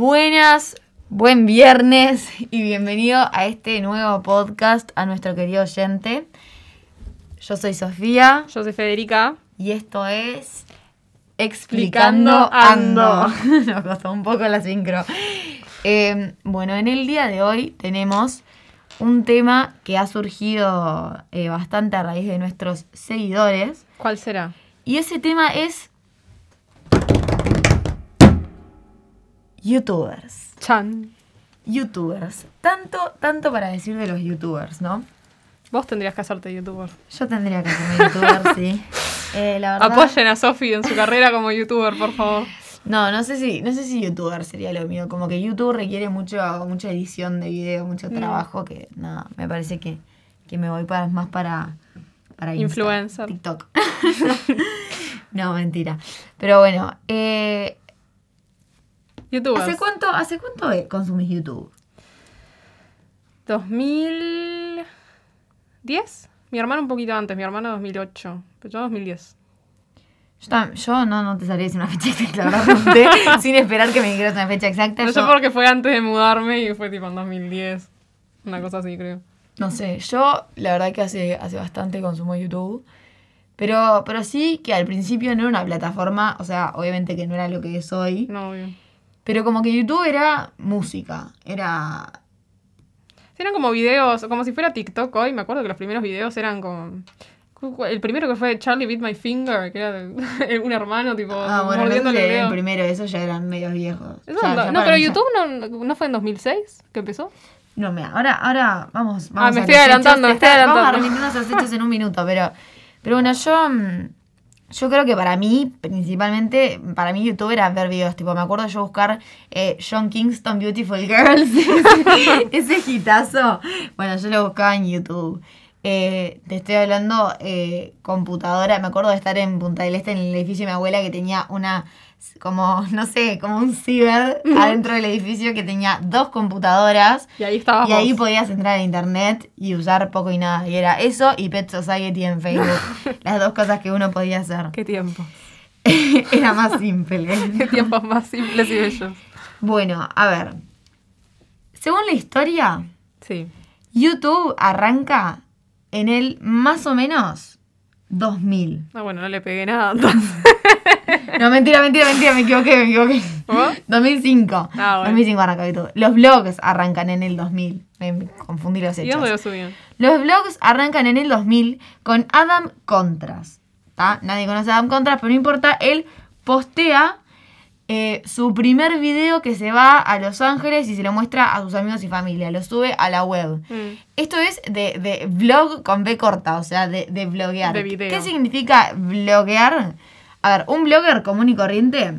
Buenas, buen viernes y bienvenido a este nuevo podcast a nuestro querido oyente. Yo soy Sofía Yo soy Federica. y esto es Explicando Explicando Ando. Ando. Nos costó un poco la sincro. Eh, bueno, en el día de hoy tenemos un tema que ha surgido eh, bastante a raíz de nuestros seguidores. ¿Cuál será? Y ese tema es YouTubers. Chan. YouTubers. Tanto, tanto para decir de los YouTubers, ¿no? Vos tendrías que hacerte youtuber. Yo tendría que ser YouTuber, sí. Eh, la verdad, Apoyen a Sofi en su carrera como youtuber, por favor. No, no sé si, no sé si YouTuber sería lo mío. Como que YouTube requiere mucho, mucha edición de video, mucho Mm. trabajo, que nada, me parece que, que me voy para, más para, para Insta, Influencer. TikTok. no, mentira. Pero bueno, eh, Youtubers. ¿hace cuánto, ¿hace cuánto consumís YouTube? 2010. Mi hermano un poquito antes, mi hermano 2008. Pero yo 2010. Yo, tam- yo no, no te sabría decir una fecha exacta, la verdad, pregunté sin esperar que me dijeras una fecha exacta. No sé Yo- porque fue antes de mudarme y fue tipo en 2010. Una cosa así, creo. No sé, yo la verdad que hace, hace bastante consumo YouTube. Pero, pero sí que al principio no era una plataforma, o sea, obviamente que no era lo que es hoy. No, obvio. Pero como que YouTube era música, era... Eran como videos, como si fuera TikTok hoy. Me acuerdo que los primeros videos eran como. El primero que fue Charlie Beat My Finger, que era de- un hermano, tipo, Ah, bueno, no el primero, esos ya eran medios viejos. Eso Ya- no, ya no, para pero YouTube no, no fue en 2006 que empezó. No, mira, ahora, ahora vamos, vamos Ah, me a estoy adelantando, me estoy Está- Vamos a adelantando. remitirnos a los hechos en un minuto, pero, pero bueno, yo, mm, yo creo que para mí, principalmente, para mí YouTube era ver videos, tipo, me acuerdo yo buscar eh, John Kingston Beautiful Girls, ese, ese hitazo, bueno, yo lo buscaba en YouTube. Eh, te estoy hablando eh, computadora, me acuerdo de estar en Punta del Este, en el edificio de mi abuela, que tenía una, como, no sé, como un ciber adentro del edificio que tenía dos computadoras. Y ahí estabas Y ahí vos. podías entrar a internet y usar poco y nada. Y era eso y Pet Society en Facebook. Las dos cosas que uno podía hacer. Qué tiempo. era más simple. Qué tiempos más simples y bellos. Bueno, a ver. Según la historia, Sí. YouTube arranca en el más o menos 2000. Ah, bueno, no le pegué nada. entonces. No, mentira, mentira, mentira, me equivoqué, me equivoqué. ¿Vos? 2005. Ah, bueno. 2005 arranca YouTube. Los blogs arrancan en el 2000. Me confundí los ¿Y hechos. dónde lo subían? Los blogs arrancan en el 2000 con Adam Contras. ¿tá? Nadie conoce a Adam Contras, pero no importa. Él postea eh, su primer video que se va a Los Ángeles y se lo muestra a sus amigos y familia. Lo sube a la web. Mm. Esto es de, de vlog con B corta, o sea, de, de bloguear. De video. ¿Qué significa bloguear? A ver, un blogger común y corriente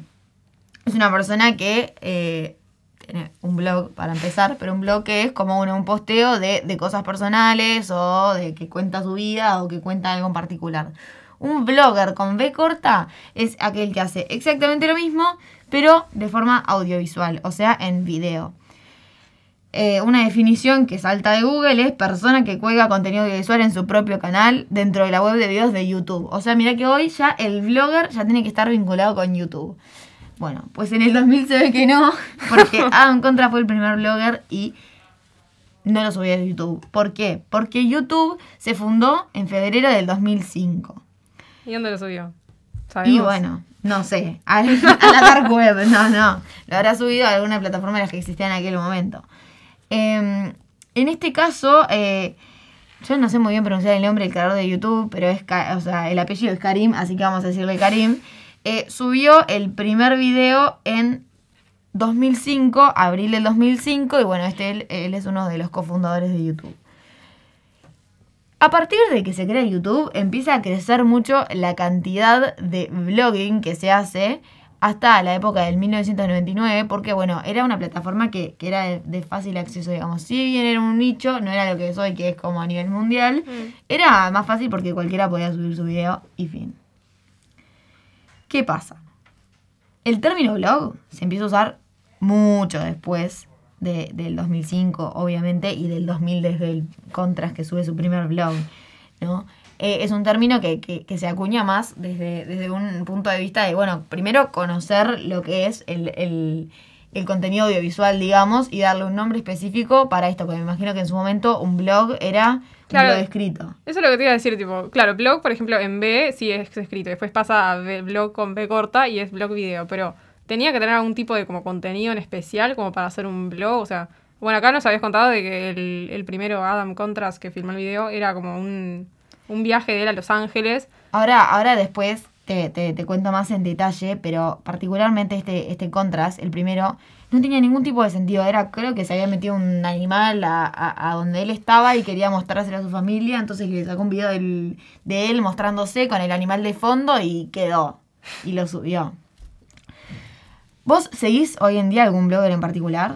es una persona que eh, tiene un blog para empezar, pero un blog que es como un, un posteo de, de cosas personales o de que cuenta su vida o que cuenta algo en particular. Un blogger con B corta es aquel que hace exactamente lo mismo, pero de forma audiovisual, o sea, en video. Eh, una definición que salta de Google es persona que cuelga contenido audiovisual en su propio canal dentro de la web de videos de YouTube. O sea, mira que hoy ya el blogger ya tiene que estar vinculado con YouTube. Bueno, pues en el 2000 se ve que no, porque Adam Contra fue el primer blogger y no lo subió a YouTube. ¿Por qué? Porque YouTube se fundó en febrero del 2005. ¿Y dónde lo subió? Y bueno, no sé, a, a la dark web, no, no. Lo habrá subido a alguna plataforma de las que existían en aquel momento. Eh, en este caso, eh, yo no sé muy bien pronunciar el nombre del creador de YouTube, pero es, o sea, el apellido es Karim, así que vamos a decirle Karim. Eh, subió el primer video en 2005, abril del 2005, y bueno, este él es uno de los cofundadores de YouTube. A partir de que se crea YouTube, empieza a crecer mucho la cantidad de blogging que se hace hasta la época del 1999, porque bueno, era una plataforma que, que era de, de fácil acceso, digamos. Si bien era un nicho, no era lo que es hoy, que es como a nivel mundial, Mm. era más fácil porque cualquiera podía subir su video y fin. ¿Qué pasa? El término blog se empieza a usar mucho después de- del 2005, obviamente, y del 2000 desde el Contras que sube su primer blog, ¿no? Eh, es un término que, que- que se acuña más desde, desde un punto de vista de, bueno, primero conocer lo que es el, el- el contenido audiovisual, digamos, y darle un nombre específico para esto, porque me imagino que en su momento un blog era Claro. un blog escrito. Eso es lo que te iba a decir, tipo, claro, blog, por ejemplo, en B sí es escrito, después pasa a B- blog con B corta y es blog video, pero tenía que tener algún tipo de como contenido en especial como para hacer un blog, o sea, bueno, acá nos habías contado de que el, el primero Adam Contras que filmó el video era como un, un viaje de él a Los Ángeles. Ahora, ahora después te, te- te cuento más en detalle, pero particularmente este, este Contras, el primero, no tenía ningún tipo de sentido. Era, creo que se había metido un animal a, a- a donde él estaba y quería mostrárselo a su familia, entonces le sacó un video del- de él mostrándose con el animal de fondo y quedó. Y lo subió. ¿Vos seguís hoy en día algún blogger en particular?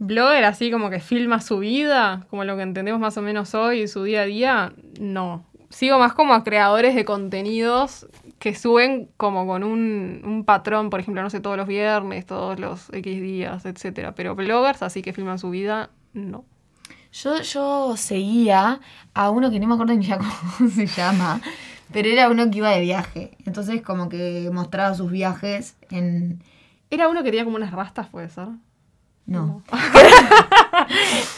Blogger así como que filma su vida, como lo que entendemos más o menos hoy, su día a día, no. Sigo más como a creadores de contenidos que suben como con un, un patrón, por ejemplo, no sé, todos los viernes, todos los X días, etcétera. Pero bloggers así que filman su vida, no. Yo, yo seguía a uno que no me acuerdo ni ya cómo se llama, pero era uno que iba de viaje. Entonces como que mostraba sus viajes en... Era uno que tenía como unas rastas, puede ser. No.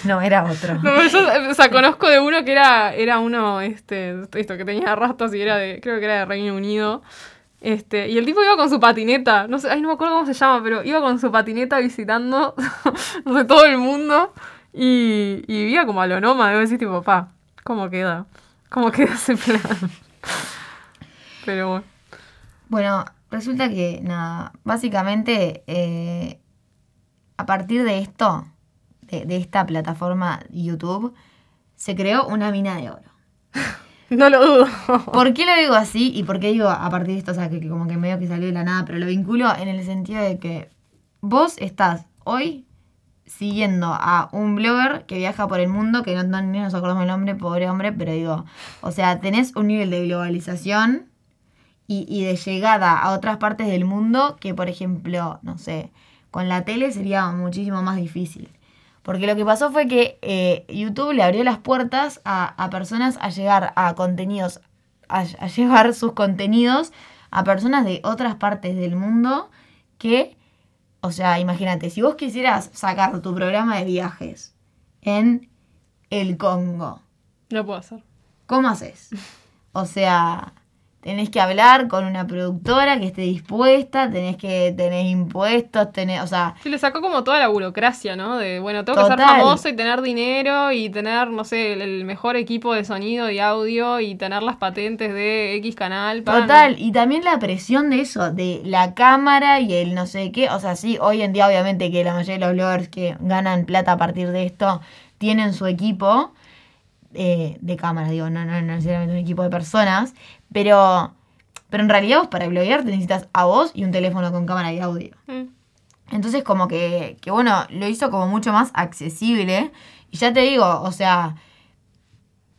No, era otro. No, yo, o sea, conozco de uno que era, era uno, este, esto, que tenía rastas y era de, creo que era de Reino Unido. Este, y el tipo iba con su patineta, no sé, ay, no me acuerdo cómo se llama, pero iba con su patineta visitando, no sé, todo el mundo. Y, y vivía como a lo nómada, debo decir, tipo, pa, ¿cómo queda? ¿Cómo queda ese plan? Pero bueno. Bueno, resulta que, nada, básicamente, eh, a partir de esto, de, de esta plataforma YouTube, se creó una mina de oro. No lo dudo. ¿Por qué lo digo así y por qué digo a partir de esto? O sea, que, que como que medio que salió de la nada, pero lo vinculo en el sentido de que vos estás hoy siguiendo a un blogger que viaja por el mundo, que no, no, ni nos acordamos el nombre, pobre hombre, pero digo, o sea, tenés un nivel de globalización y, y de llegada a otras partes del mundo que, por ejemplo, no sé, con la tele sería muchísimo más difícil. Porque lo que pasó fue que eh, YouTube le abrió las puertas a, a personas a llegar a contenidos, a, a llevar sus contenidos a personas de otras partes del mundo que, o sea, imagínate, si vos quisieras sacar tu programa de viajes en el Congo, No puedo hacer. ¿cómo haces? O sea, tenés que hablar con una productora que esté dispuesta, tenés que tener impuestos, tenés, o sea, Sí, le sacó como toda la burocracia, ¿no? De, bueno, tengo que ser Total. famoso y tener dinero y tener, no sé, el, el mejor equipo de sonido y audio y tener las patentes de X canal. para- Total, y también la presión de eso, de la cámara y el no sé qué. O sea, sí, hoy en día obviamente que la mayoría de los bloggers que ganan plata a partir de esto tienen su equipo eh, de cámara, digo, no, no, no necesariamente un equipo de personas, pero, pero en realidad vos para bloguear te necesitas a vos y un teléfono con cámara y audio. Mm. Entonces como que, que bueno, lo hizo como mucho más accesible. Y ya te digo, o sea,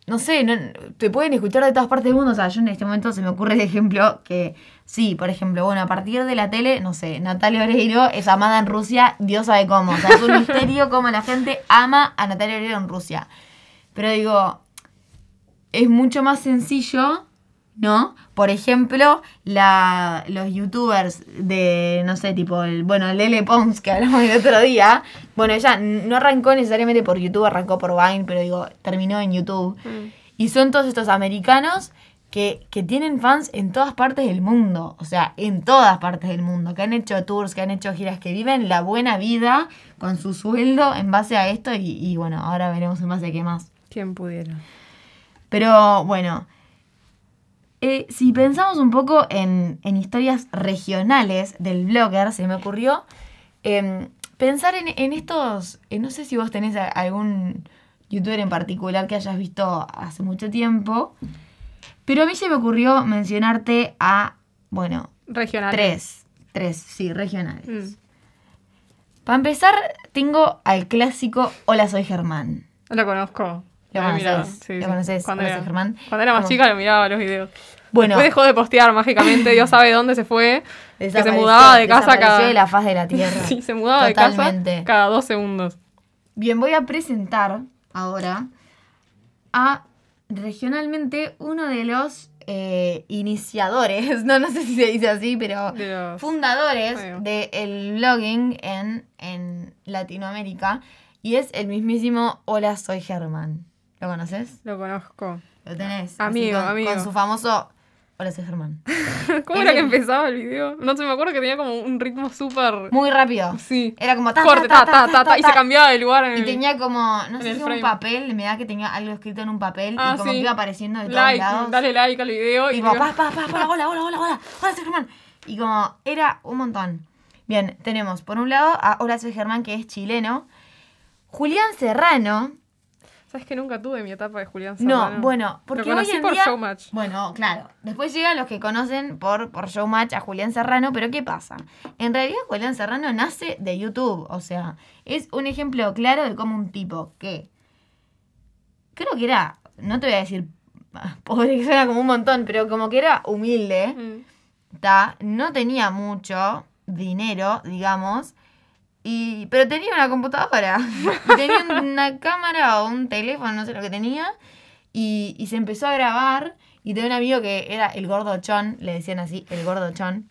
no sé, no- te pueden escuchar de todas partes del mundo. O sea, yo en este momento se me ocurre el ejemplo que, sí, por ejemplo, bueno, a partir de la tele, no sé, Natalia Oreiro es amada en Rusia, Dios sabe cómo. O sea, es un misterio cómo la gente ama a Natalia Oreiro en Rusia. Pero digo, es mucho más sencillo, ¿no? Por ejemplo, la, los youtubers de, no sé, tipo, el, bueno, Lele Pons, que hablamos el otro día, bueno, ella no arrancó necesariamente por YouTube, arrancó por Vine, pero digo, terminó en YouTube. Mm. Y son todos estos americanos que, que tienen fans en todas partes del mundo, o sea, en todas partes del mundo, que han hecho tours, que han hecho giras, que viven la buena vida con su sueldo en base a esto y, y bueno, ahora veremos en base a qué más. ¿Quién pudiera? Pero bueno, eh, si pensamos un poco en, en historias regionales del blogger, se me ocurrió em, pensar en, en estos, eh, no sé si vos tenés a- algún youtuber en particular que hayas visto hace mucho tiempo, pero a mí se me ocurrió mencionarte a, bueno, Regional. tres, tres, sí, regionales. Mm. Para empezar, tengo al clásico Hola, soy Germán. Lo conozco. Lo sí, sí. conoces, Cuando conoces, era, Germán. Cuando era más ¿Cómo? chica lo miraba los videos. Bueno, Después dejó de postear mágicamente, Dios sabe dónde se fue. Que se mudaba de casa cada. de la faz de la tierra. Sí, se mudaba Totalmente. de casa cada dos segundos. Bien, voy a presentar ahora a regionalmente uno de los eh, iniciadores, no, no sé si se dice así, pero De los- fundadores del blogging en, en Latinoamérica. Y es el mismísimo Hola, soy Germán. ¿Lo conoces? Lo conozco. Lo tenés. Amigo, con, amigo. Con su famoso Hola, soy Germán. ¿Cómo era que empezaba el video? No sé, me acuerdo que tenía como un ritmo súper... Muy rápido. Sí. Era como ta, Corte, ta, ta, ta, ta, y se cambiaba de lugar en Y tenía como, no sé si un papel, me da que tenía algo escrito en un papel Ah, y como sí. que iba apareciendo de todos lados. dale like al video y digo- pa, pa, pa, pa, hola, hola, hola, hola, hola, soy Germán. Y como, era un montón. Bien, tenemos por un lado a Hola, soy Germán, que es chileno. Julián Serrano. ¿Sabes que nunca tuve mi etapa de Julián No, Serrano? bueno, porque Lo conocí hoy en por día... Showmatch. Bueno, claro. Después llegan los que conocen por, por Showmatch a Julián Serrano, pero ¿qué pasa? En realidad Julián Serrano nace de YouTube, o sea, es un ejemplo claro de cómo un tipo que creo que era, no te voy a decir ah, pobre que suena como un montón, pero como que era humilde, Mm. ta, no tenía mucho dinero, digamos, y, pero tenía una computadora, tenía una cámara o un teléfono, no sé lo que tenía, y, y se empezó a grabar, y tenía un amigo que era el gordo chon, le decían así, el gordo chon,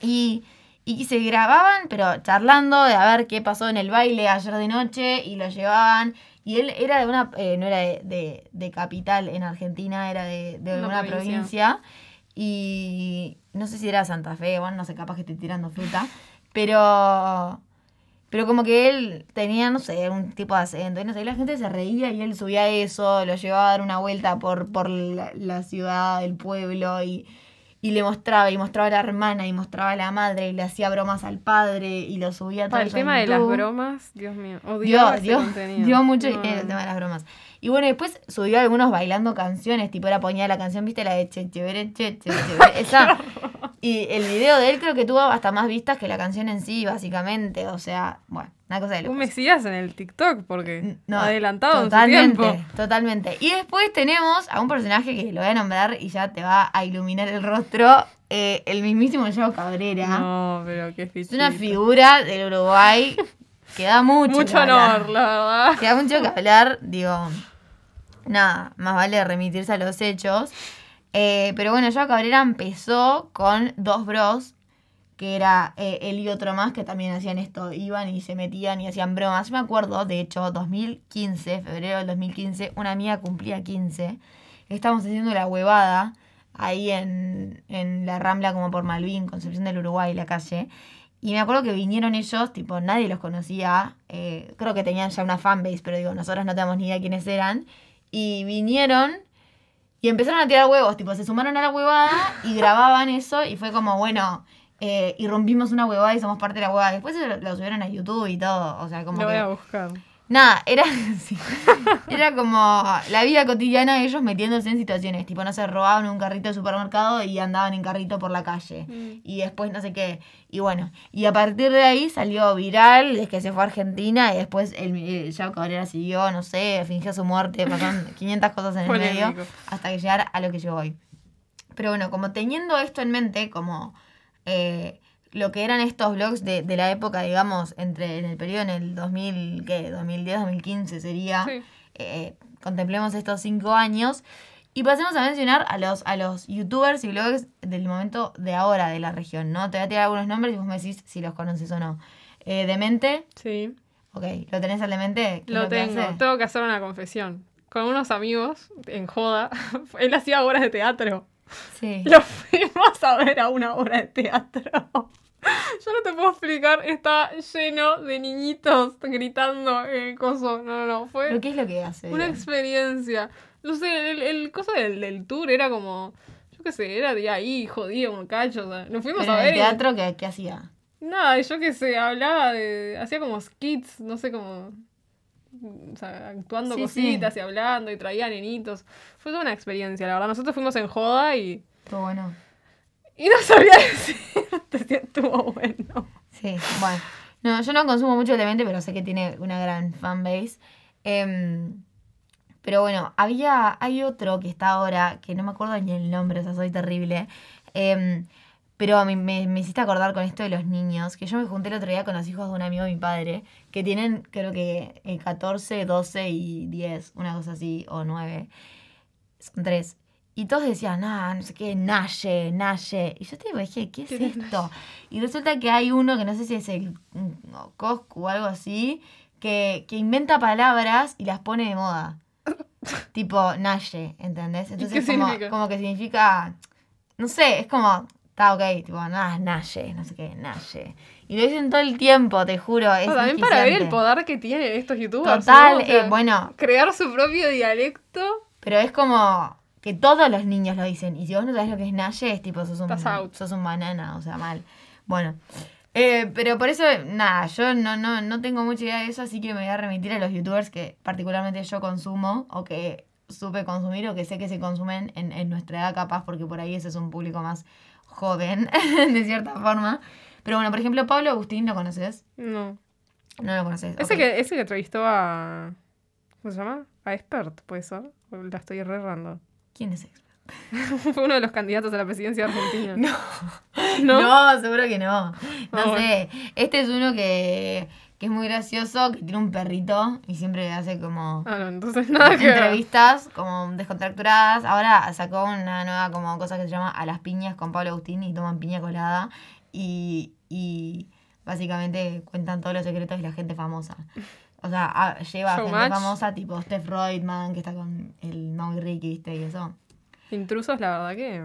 y, y se grababan, pero charlando de a ver qué pasó en el baile ayer de noche, y lo llevaban, y él era de una, eh, no era de, de- de capital en Argentina, era de, de Una una provincia. provincia, y no sé si era Santa Fe, bueno, no sé, capaz que estoy tirando fruta, pero... Pero como que él tenía, no sé, un tipo de acento. Y no sé, y la gente se reía y él subía eso, lo llevaba a dar una vuelta por, por la, la ciudad, el pueblo, y, y le mostraba, y mostraba a la hermana, y mostraba a la madre, y le hacía bromas al padre, y lo subía todo Para el tema de las bromas, Dios mío, odiaba Dio, ese dio, dio mucho No, el tema de las bromas. Y bueno, después subió algunos bailando canciones, tipo era ponía la canción, viste, la de Che Chévere, Che Chévere, esa. Y el video de él creo que tuvo hasta más vistas que la canción en sí, básicamente. O sea, bueno, una cosa de Un locos. mesías en el TikTok, porque No, adelantado en su totalmente, tiempo. Totalmente. Y después tenemos a un personaje que lo voy a nombrar y ya te va a iluminar el rostro, eh, el mismísimo Joe Cabrera. No, pero qué Es una figura del Uruguay que da mucho. Mucho que hablar. honor, la verdad. Queda mucho que hablar, digo, nada, más vale remitirse a los hechos. Eh, pero bueno, Joao Cabrera empezó con dos bros, que era eh, él y otro más, que también hacían esto, iban y se metían y hacían bromas. Yo me acuerdo, de hecho, 2015, febrero del 2015, una amiga cumplía 15, estábamos haciendo la huevada ahí en, en la Rambla como por Malvin, Concepción del Uruguay, la calle. Y me acuerdo que vinieron ellos, tipo, nadie los conocía. eh, creo que tenían ya una fanbase, pero digo, nosotros no tenemos ni idea quiénes eran. Y vinieron y empezaron a tirar huevos, tipo, se sumaron a la huevada y grababan eso. Y fue como, bueno, eh, y rompimos una huevada y somos parte de la huevada. Después lo, lo subieron a YouTube y todo. O sea, como Lo que. voy a buscar. Nada, era, sí. era como la vida cotidiana de ellos metiéndose en situaciones. Tipo, no se robaban un carrito de supermercado y andaban en carrito por la calle. Mm. Y después no sé qué. Y bueno, y a partir de ahí salió viral, desde que se fue a Argentina y después el, el Yao Cabrera siguió, no sé, fingió su muerte, pasaron 500 cosas en el medio hasta que llegar a lo que llegó hoy. Pero bueno, como teniendo esto en mente, como eh, lo que eran estos blogs de, de la época, digamos, entre en el periodo en el 2000, ¿qué? 2010, 2015 sería, Sí. eh, contemplemos estos cinco años y pasemos a mencionar a los, a los youtubers y blogs del momento de ahora de la región, ¿no? Te voy a tirar algunos nombres y vos me decís si los conoces o no. Eh, Demente, Sí, ok, ¿lo tenés al Demente? ¿Qué es lo que tengo. Tengo que hacer una confesión. Con unos amigos, en joda, él hacía obras de teatro. Sí. Lo fuimos a ver a una obra de teatro. Yo no te puedo explicar, está lleno de niñitos gritando el coso. No, no, no, fue ¿Pero qué es lo que hace? una experiencia. No sé, el, el coso del, del tour era como, yo qué sé, era de ahí, jodido, un cacho. O sea, nos fuimos Pero a ver. el teatro, ¿qué, qué hacía? Nada, yo qué sé, hablaba de. Hacía como skits, no sé cómo. O sea, actuando Sí, cositas y hablando y traía nenitos. Fue toda una experiencia, la verdad. Nosotros fuimos en joda y. Todo bueno. Y no sabía decirte estuvo bueno. Sí, bueno. No, yo no consumo mucho Demente, pero sé que tiene una gran fanbase. Em, pero bueno, había, hay otro que está ahora, que no me acuerdo ni el nombre, o sea, soy terrible. Em, pero me, me, me hiciste acordar con esto de los niños, que yo me junté el otro día con los hijos de un amigo de mi padre, que tienen creo que eh, 14, 12 y 10, una cosa así, o 9. Son tres. Y todos decían, ah, no sé qué, Naye, Naye. Y yo te dije, ¿qué es ¿Quién es esto? Y resulta que hay uno que no sé si es el mm, Coscu o algo así, que, que inventa palabras y las pone de moda. tipo Naye, ¿entendés? Entonces qué como, significa? como que significa, no sé, es como, está ok, tipo, nada, Naye, no sé qué, Naye. Y lo dicen todo el tiempo, te juro. Es Ah, también para ver el poder que tienen estos youtubers. Total, ¿no? O sea, eh, bueno, Crear su propio dialecto. Pero es como que todos los niños lo dicen. Y si vos no sabés lo que es Naye, es tipo, sos un, sos un banana, o sea, mal. Bueno, eh, pero por eso, nada, yo no, no, no tengo mucha idea de eso, así que me voy a remitir a los youtubers que particularmente yo consumo o que supe consumir o que sé que se consumen en, en nuestra edad capaz, porque por ahí ese es un público más joven, de cierta forma. Pero bueno, por ejemplo, Pablo Agustín, ¿lo conoces? No. No lo conoces. Ese, que, ese que entrevistó a. ¿Cómo se llama? A Expert, ¿puede ser? O La estoy re. ¿Quién es ese? Fue uno de los candidatos a la presidencia de Argentina. No. ¿No? No, seguro que no. No Ah, bueno. sé. Este es uno que, que es muy gracioso, que tiene un perrito y siempre hace como Ah, no, entonces nada que ver. entrevistas como descontracturadas. Ahora sacó una nueva como cosa que se llama A las piñas con Pablo Agustín y toman piña colada. Y, y básicamente cuentan todos los secretos de la gente famosa. O sea, a- lleva gente famosa tipo Steph Reutemann, que está con el Mau y Ricky, ¿viste? Y eso. Intrusos, la verdad que.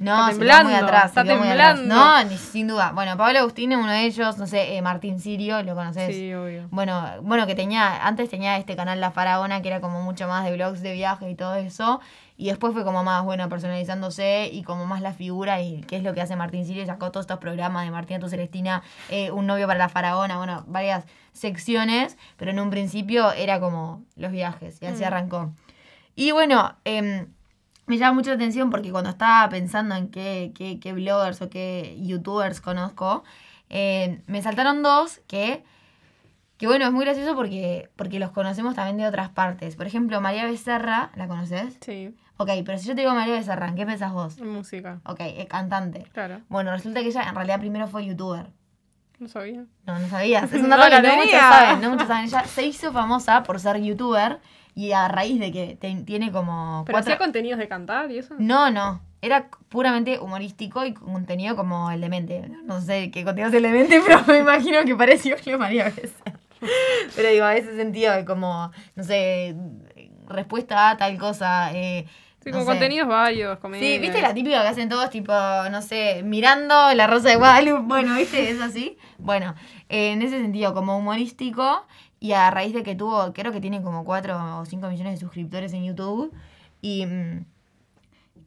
No, Está se quedó muy temblando, atrás. está se muy atrás. temblando. No, ni sin duda. Bueno, Pablo Agustín es uno de ellos, no sé, eh, Martín Sirio, ¿lo conoces? Sí, obvio. Bueno, bueno, que tenía, antes tenía este canal La Faraona, que era como mucho más de vlogs de viaje y todo eso. Y después fue como más, bueno, personalizándose y como más la figura y qué es lo que hace Martín Sirio. Sacó todos estos programas de Martina Tu Celestina, eh, Un novio para la Faraona, bueno, varias secciones. Pero en un principio era como los viajes y así Mm. arrancó. Y bueno, em, me llama mucho la atención porque cuando estaba pensando en qué, qué, qué bloggers o qué youtubers conozco, eh, me saltaron dos que, que bueno, es muy gracioso porque, porque los conocemos también de otras partes. Por ejemplo, María Becerra, ¿la conoces? Sí, Ok, pero si yo te digo María Becerra, ¿en qué pensás vos? música. Ok, es cantante. Claro, Bueno, resulta que ella en realidad primero fue youtuber. no sabía. No, no sabías. Es un No dato la que no muchos saben. No muchos saben. Ella se hizo famosa por ser youtuber y a raíz de que te- tiene como Pero cuatro- hacía contenidos de cantar y eso. No, no. Era puramente humorístico y contenido como el demente. No sé qué contenido es el demente, pero me imagino que pareció María Becerra. Pero digo, a ese sentido de como, no sé, respuesta a tal cosa. Eh, Sí, no sé. contenidos varios, comedia. Sí, ¿viste la típica que hacen todos tipo, no sé, mirando la rosa de Guadalupe? Bueno, ¿viste? Es así. Bueno, eh, en ese sentido, como humorístico y a raíz de que tuvo, creo que tiene como 4 o 5 millones de suscriptores en YouTube y... mm,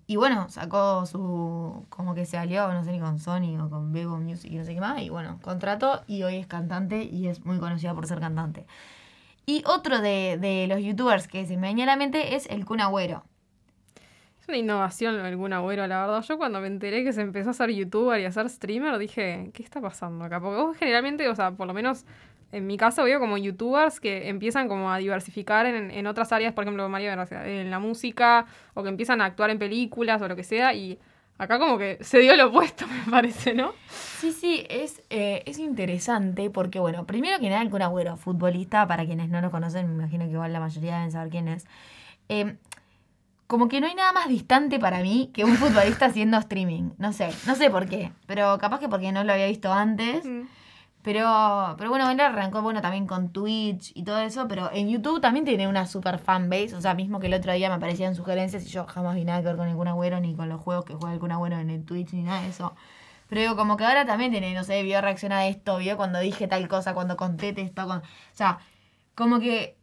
y bueno, sacó su. como que se alió, no sé ni con Sony o con Bebo Music y no sé qué más. Y bueno, contrató y hoy es cantante y es muy conocida por ser cantante. Y otro de, de los youtubers que se me venía a la mente es el Kun Agüero. Es una innovación algún agüero, la verdad. Yo cuando me enteré que se empezó a hacer youtuber y a ser streamer, dije, ¿qué está pasando acá? Porque vos generalmente, o sea, por lo menos en mi caso veo como youtubers que empiezan como a diversificar en, en otras áreas, por ejemplo, María en la música, o que empiezan a actuar en películas o lo que sea, y acá como que se dio lo opuesto, me parece, ¿no? Sí, sí, es, eh, es interesante porque, bueno, primero que nada, el Kun futbolista, para quienes no lo conocen, me imagino que igual la mayoría deben saber quién es. Eh, como que no hay nada más distante para mí que un futbolista haciendo streaming. No sé, no sé por qué, pero capaz que porque no lo había visto antes. Mm. Pero, pero bueno, él arrancó, bueno, también con Twitch y todo eso, pero en YouTube también tiene una super fanbase, o sea, mismo que el otro día me aparecían sugerencias y yo jamás vi nada que ver con Kun Agüero, ni con los juegos que juega Kun Agüero en el Twitch, ni nada de eso. Pero digo, como que ahora también tiene, no sé, vio reacción a esto, vio cuando dije tal cosa, cuando conté esto, con... o sea, como que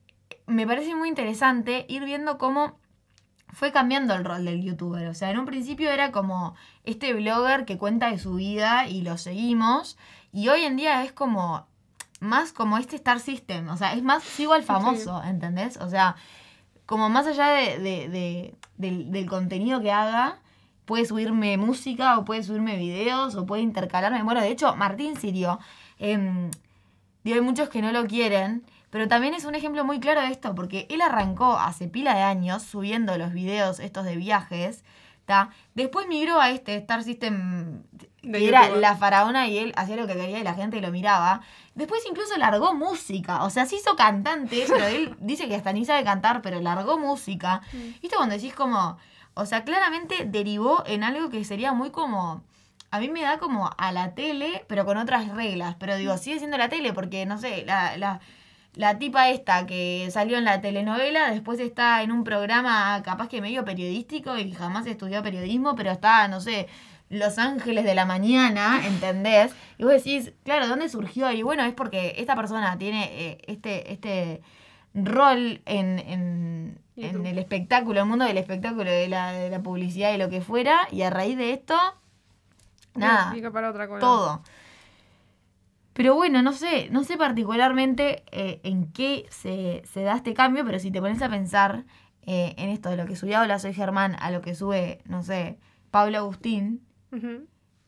me parece muy interesante ir viendo cómo fue cambiando el rol del youtuber. O sea, en un principio era como este blogger que cuenta de su vida y lo seguimos. Y hoy en día es como más como este Star System. O sea, es más, sigo al famoso, ¿entendés? O sea, como más allá de, de- de- del, del contenido que haga, puede subirme música o puede subirme videos o puede intercalarme. Bueno, de hecho, Martín Sirio, em, digo, hay muchos que no lo quieren, pero también es un ejemplo muy claro de esto, porque él arrancó hace pila de años subiendo los videos estos de viajes. Después migró a este Star System, De que era la faraona y él hacía lo que quería y la gente lo miraba. Después incluso largó música, o sea, se hizo cantante, pero él dice que hasta ni sabe cantar, pero largó música. ¿Viste cuando decís como, O sea, claramente derivó en algo que sería muy como. A mí me da como a la tele, pero con otras reglas. Pero digo, sigue siendo la tele, porque no sé, la, la, la tipa esta que salió en la telenovela, después está en un programa capaz que medio periodístico y jamás estudió periodismo, pero está, no sé, Los Ángeles de la Mañana, ¿entendés? Y vos decís, claro, ¿de dónde surgió? Y bueno, es porque esta persona tiene eh, este, este rol en, en, en el espectáculo, el mundo del espectáculo, de la, de la publicidad y lo que fuera, y a raíz de esto, nada, para otra cosa. todo. Pero bueno, no sé, no sé particularmente eh, en qué se, se da este cambio, pero si te pones a pensar eh, en esto de lo que subía Hola Soy Germán a lo que sube, no sé, Pablo Agustín,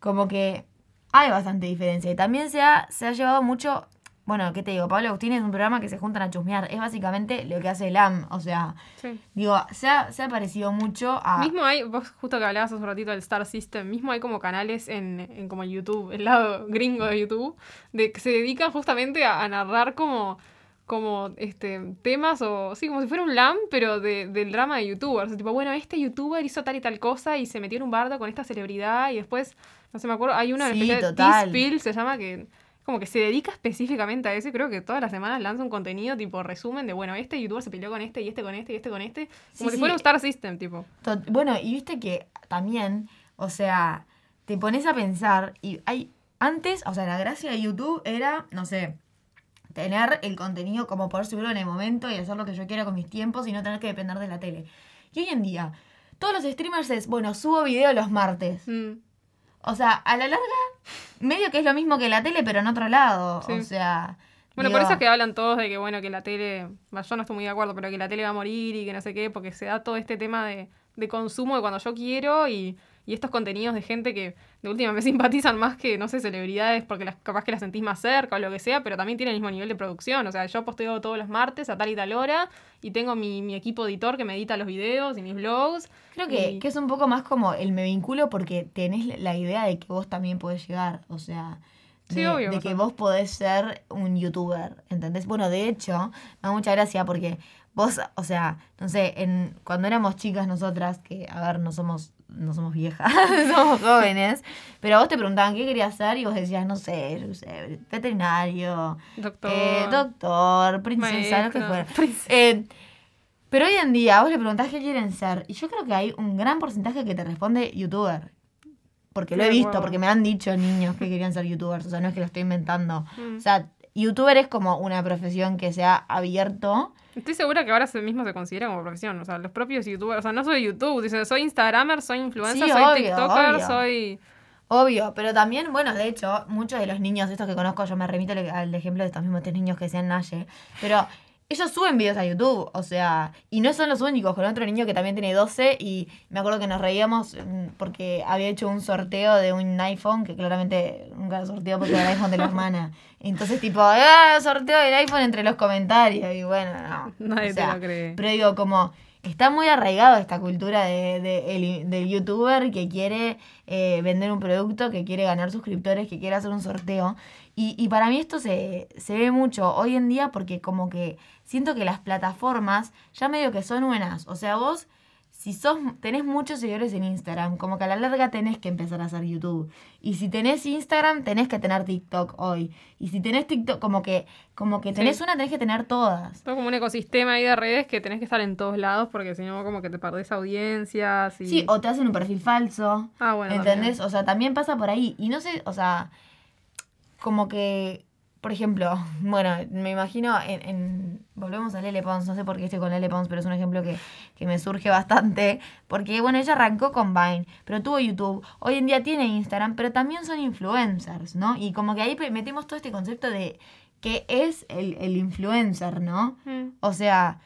como que hay bastante diferencia. Y también se ha, se ha llevado mucho, bueno, ¿qué te digo? Pablo Agustín es un programa que se juntan a chusmear, es básicamente lo que hace el AM, o sea, Sí. digo, se ha, se ha parecido mucho a... Mismo hay, vos justo que hablabas hace un ratito del Star System, mismo hay como canales en, en como YouTube, el lado gringo de YouTube, de que se dedican justamente a, a narrar como, como este temas o sí, como si fuera un LAM, pero de, del drama de youtubers. Tipo, bueno, este youtuber hizo tal y tal cosa y se metió en un bardo con esta celebridad y después, no sé, me acuerdo, hay una Sí, especie de total. T-Spill, se llama que como que se dedica específicamente a eso y creo que todas las semanas lanza un contenido tipo resumen de, bueno, este youtuber se peleó con este y este con este y este con este, como Sí, si fuera un Star System, tipo. Bueno, y viste que también, o sea, te pones a pensar y hay antes, o sea, la gracia de YouTube era, no sé, tener el contenido como poder subirlo en el momento y hacer lo que yo quiera con mis tiempos y no tener que depender de la tele. Y hoy en día, todos los streamers es, bueno, subo video los martes. Mm. O sea, a la larga, medio que es lo mismo que la tele, pero en otro lado. Sí. O sea. Bueno, digo, por eso es que hablan todos de que, bueno, que la tele, yo no estoy muy de acuerdo, pero que la tele va a morir y que no sé qué, porque se da todo este tema de, de consumo de cuando yo quiero y, y estos contenidos de gente que de última me simpatizan más que, no sé, celebridades, porque las, capaz que las sentís más cerca o lo que sea, pero también tienen el mismo nivel de producción. O sea, yo posteo todos los martes a tal y tal hora y tengo mi, mi equipo editor que me edita los videos y mis blogs. Creo que, y- que es un poco más como el me vinculo porque tenés la idea de que vos también podés llegar. O sea, Sí, de, obvio, de o que sea. vos podés ser un youtuber. ¿Entendés? Bueno, de hecho, me da mucha gracia porque vos, o sea, no sé, en, cuando éramos chicas nosotras, que a ver, no somos, no somos viejas, somos jóvenes, pero a vos te preguntaban qué querías ser y vos decías, no sé, yo sé, veterinario, Doctor. eh, doctor, princesa, lo que fuera. Eh, pero hoy en día vos le preguntás qué quieren ser. Y yo creo que hay un gran porcentaje que te responde youtuber. Porque lo he visto, porque me han dicho niños que querían ser youtubers. O sea, no es que lo estoy inventando. Mm. O sea, youtuber es como una profesión que se ha abierto. Estoy segura que ahora mismo se considera como profesión. O sea, los propios youtubers. O sea, no soy YouTube. Dicen, soy Instagramer, soy influencer, Sí, soy obvio, TikToker, obvio. soy. Obvio, pero también, bueno, de hecho, muchos de los niños, estos que conozco, yo me remito al al ejemplo de estos mismos tres niños que sean Naye, pero ellos suben videos a YouTube, o sea, y no son los únicos, con otro niño que también tiene 12 y me acuerdo que nos reíamos mm, porque había hecho un sorteo de un iPhone que claramente nunca lo sorteó porque era el iPhone de la hermana. Entonces, tipo, ¡ah! Sorteo del iPhone entre los comentarios y bueno, no. Nadie O sea, te lo cree. pero digo, como está muy arraigado esta cultura de, de- el- del youtuber que quiere eh, vender un producto, que quiere ganar suscriptores, que quiere hacer un sorteo. Y, y para mí esto se, se ve mucho hoy en día porque como que siento que las plataformas ya medio que son buenas. O sea, vos, si sos, tenés muchos seguidores en Instagram, como que a la larga tenés que empezar a hacer YouTube. Y si tenés Instagram, tenés que tener TikTok hoy. Y si tenés TikTok, como que, como que tenés Sí. una, tenés que tener todas. Todo como un ecosistema ahí de redes que tenés que estar en todos lados porque si no, como que te perdés audiencias y. Sí, o te hacen un perfil falso. Ah, bueno. ¿Entendés? también. O sea, también pasa por ahí. Y no sé, o sea, como que, por ejemplo, bueno, me imagino en, en- volvemos a Lele Pons, no sé por qué estoy con Lele Pons, pero es un ejemplo que, que me surge bastante, porque bueno, ella arrancó con Vine, pero tuvo YouTube, hoy en día tiene Instagram, pero también son influencers, ¿no? Y como que ahí metemos todo este concepto de qué es el, el influencer, ¿no? Mm. O sea,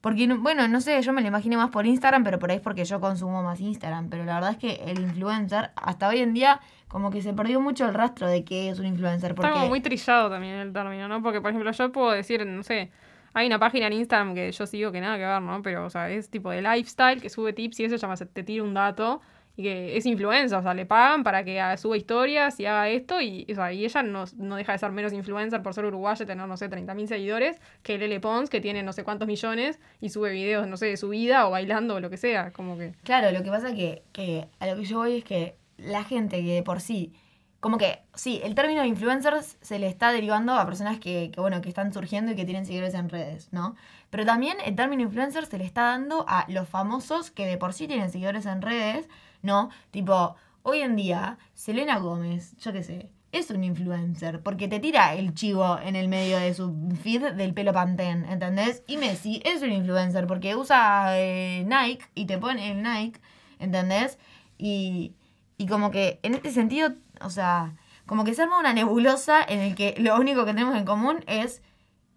porque, no- bueno, no sé, yo me lo imagino más por Instagram, pero por ahí es porque yo consumo más Instagram. Pero la verdad es que el influencer, hasta hoy en día, como que se perdió mucho el rastro de qué es un influencer. Porque, Está como muy trillado también el término, ¿no? Porque, por ejemplo, yo puedo decir, no sé, hay una página en Instagram que yo sigo que nada que ver, ¿no? Pero, o sea, es tipo de lifestyle que sube tips y eso llama, te tira un dato. y que es influencer, o sea, le pagan para que suba historias y haga esto, y, o sea, y ella no, no deja de ser menos influencer por ser uruguaya y tener, no sé, 30.000 seguidores, que Lele Pons, que tiene no sé cuántos millones, y sube videos, no sé, de su vida, o bailando, o lo que sea, como que... Claro, lo que pasa que, que a lo que yo voy es que la gente que de por sí, como que, sí, el término influencers se le está derivando a personas que, bueno, que están surgiendo y que tienen seguidores en redes, ¿no? Pero también el término influencer se le está dando a los famosos que de por sí tienen seguidores en redes, ¿no? Tipo, hoy en día, Selena Gómez, yo qué sé, es un influencer, porque te tira el chivo en el medio de su feed del pelo Pantene, ¿entendés? Y Messi es un influencer porque usa eh, Nike y te pone el Nike, ¿entendés? Y, y como que en este sentido, o sea, como que se arma una nebulosa en el que lo único que tenemos en común es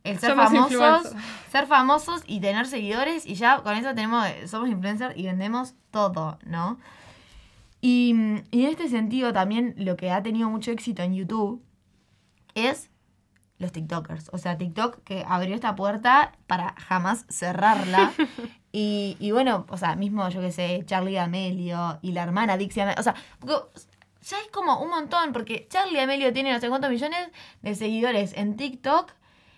el ser Somos famosos, ser famosos y tener seguidores y ya con eso tenemos, somos influencers y vendemos todo, ¿no? Y, y en este sentido también lo que ha tenido mucho éxito en YouTube es los TikTokers. O sea, TikTok que abrió esta puerta para jamás cerrarla. y, y bueno, o sea, mismo yo que sé, Charlie Amelio y la hermana Dixie Amelio. O sea, ya es como un montón, porque Charlie Amelio tiene no sé cuántos millones de seguidores en TikTok.